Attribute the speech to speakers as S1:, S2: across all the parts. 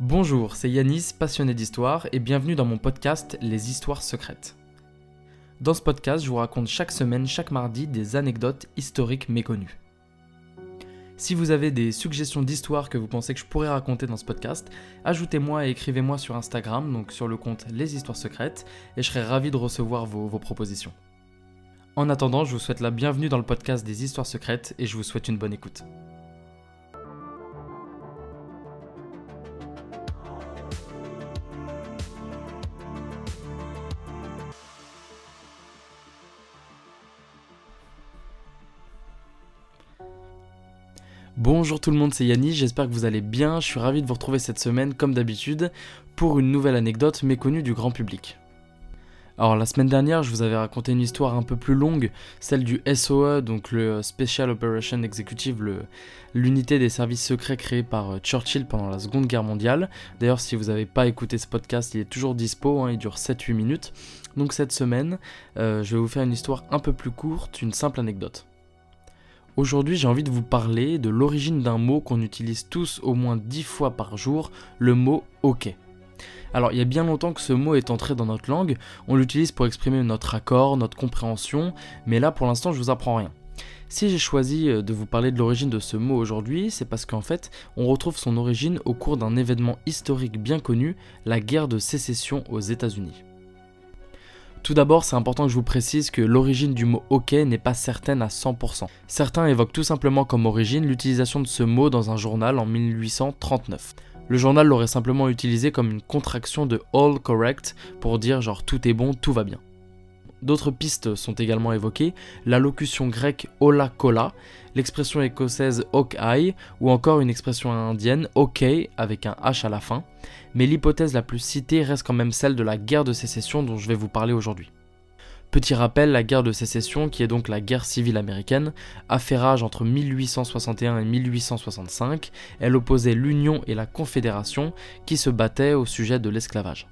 S1: Bonjour, c'est Yanis, passionné d'histoire, et bienvenue dans mon podcast Les Histoires secrètes. Dans ce podcast, je vous raconte chaque semaine, chaque mardi, des anecdotes historiques méconnues. Si vous avez des suggestions d'histoires que vous pensez que je pourrais raconter dans ce podcast, ajoutez-moi et écrivez-moi sur Instagram, donc sur le compte Les Histoires Secrètes, et je serai ravi de recevoir vos, vos propositions. En attendant, je vous souhaite la bienvenue dans le podcast des Histoires Secrètes et je vous souhaite une bonne écoute. Bonjour tout le monde, c'est Yannis, j'espère que vous allez bien, je suis ravi de vous retrouver cette semaine comme d'habitude pour une nouvelle anecdote méconnue du grand public. Alors la semaine dernière, je vous avais raconté une histoire un peu plus longue, celle du SOE, donc le Special Operation Executive, l'unité des services secrets créée par euh, Churchill pendant la Seconde Guerre mondiale. D'ailleurs, si vous n'avez pas écouté ce podcast, il est toujours dispo, hein, il dure 7-8 minutes. Donc cette semaine, euh, je vais vous faire une histoire un peu plus courte, une simple anecdote. Aujourd'hui, j'ai envie de vous parler de l'origine d'un mot qu'on utilise tous au moins 10 fois par jour, le mot OK. Alors, il y a bien longtemps que ce mot est entré dans notre langue, on l'utilise pour exprimer notre accord, notre compréhension, mais là pour l'instant je vous apprends rien. Si j'ai choisi euh, de vous parler de l'origine de ce mot aujourd'hui, c'est parce qu'en fait, on retrouve son origine au cours d'un événement historique bien connu, la guerre de sécession aux États-Unis. Tout d'abord, c'est important que je vous précise que l'origine du mot OK n'est pas certaine à 100%. Certains évoquent tout simplement comme origine l'utilisation de ce mot dans un journal en 1839. Le journal l'aurait simplement utilisé comme une contraction de all correct pour dire genre tout est bon, tout va bien. D'autres pistes sont également évoquées, la locution grecque hola cola, l'expression écossaise eye ou encore une expression indienne ok avec un H à la fin, mais l'hypothèse la plus citée reste quand même celle de la guerre de sécession dont je vais vous parler aujourd'hui. Petit rappel, la guerre de sécession, qui est donc la guerre civile américaine, a fait rage entre 1861 et 1865. Elle opposait l'Union et la Confédération qui se battaient au sujet de l'esclavage.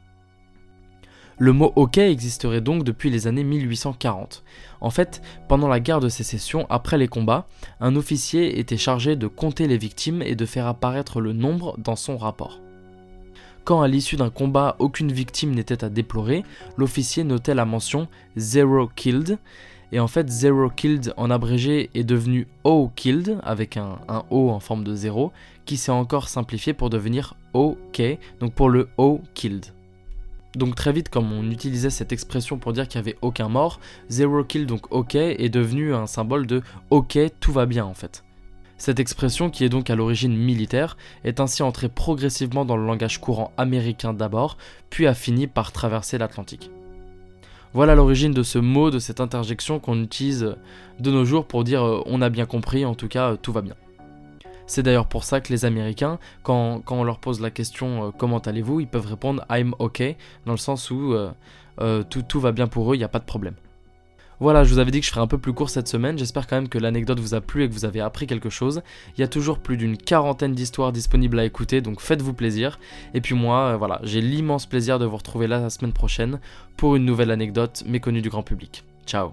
S1: Le mot hockey existerait donc depuis les années 1840. En fait, pendant la guerre de sécession, après les combats, un officier était chargé de compter les victimes et de faire apparaître le nombre dans son rapport. Quand à l'issue d'un combat aucune victime n'était à déplorer, l'officier notait la mention Zero Killed, et en fait Zero Killed en abrégé est devenu O Killed avec un, un O en forme de zéro, qui s'est encore simplifié pour devenir OK, donc pour le O Killed. Donc très vite, comme on utilisait cette expression pour dire qu'il n'y avait aucun mort, zero kill, donc ok, est devenu un symbole de ok, tout va bien en fait. Cette expression, qui est donc à l'origine militaire, est ainsi entrée progressivement dans le langage courant américain d'abord, puis a fini par traverser l'Atlantique. Voilà l'origine de ce mot, de cette interjection qu'on utilise de nos jours pour dire euh, on a bien compris, en tout cas euh, tout va bien. C'est d'ailleurs pour ça que les Américains, quand, on leur pose la question euh, comment allez-vous, ils peuvent répondre I'm OK, dans le sens où euh, euh, tout, va bien pour eux, il n'y a pas de problème. Voilà, je vous avais dit que je ferais un peu plus court cette semaine, j'espère quand même que l'anecdote vous a plu et que vous avez appris quelque chose. Il y a toujours plus d'une quarantaine d'histoires disponibles à écouter, donc faites-vous plaisir. Et puis moi, voilà, j'ai l'immense plaisir de vous retrouver là la semaine prochaine pour une nouvelle anecdote méconnue du grand public. Ciao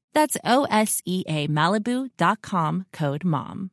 S2: That's O S E A Malibu.com code MOM.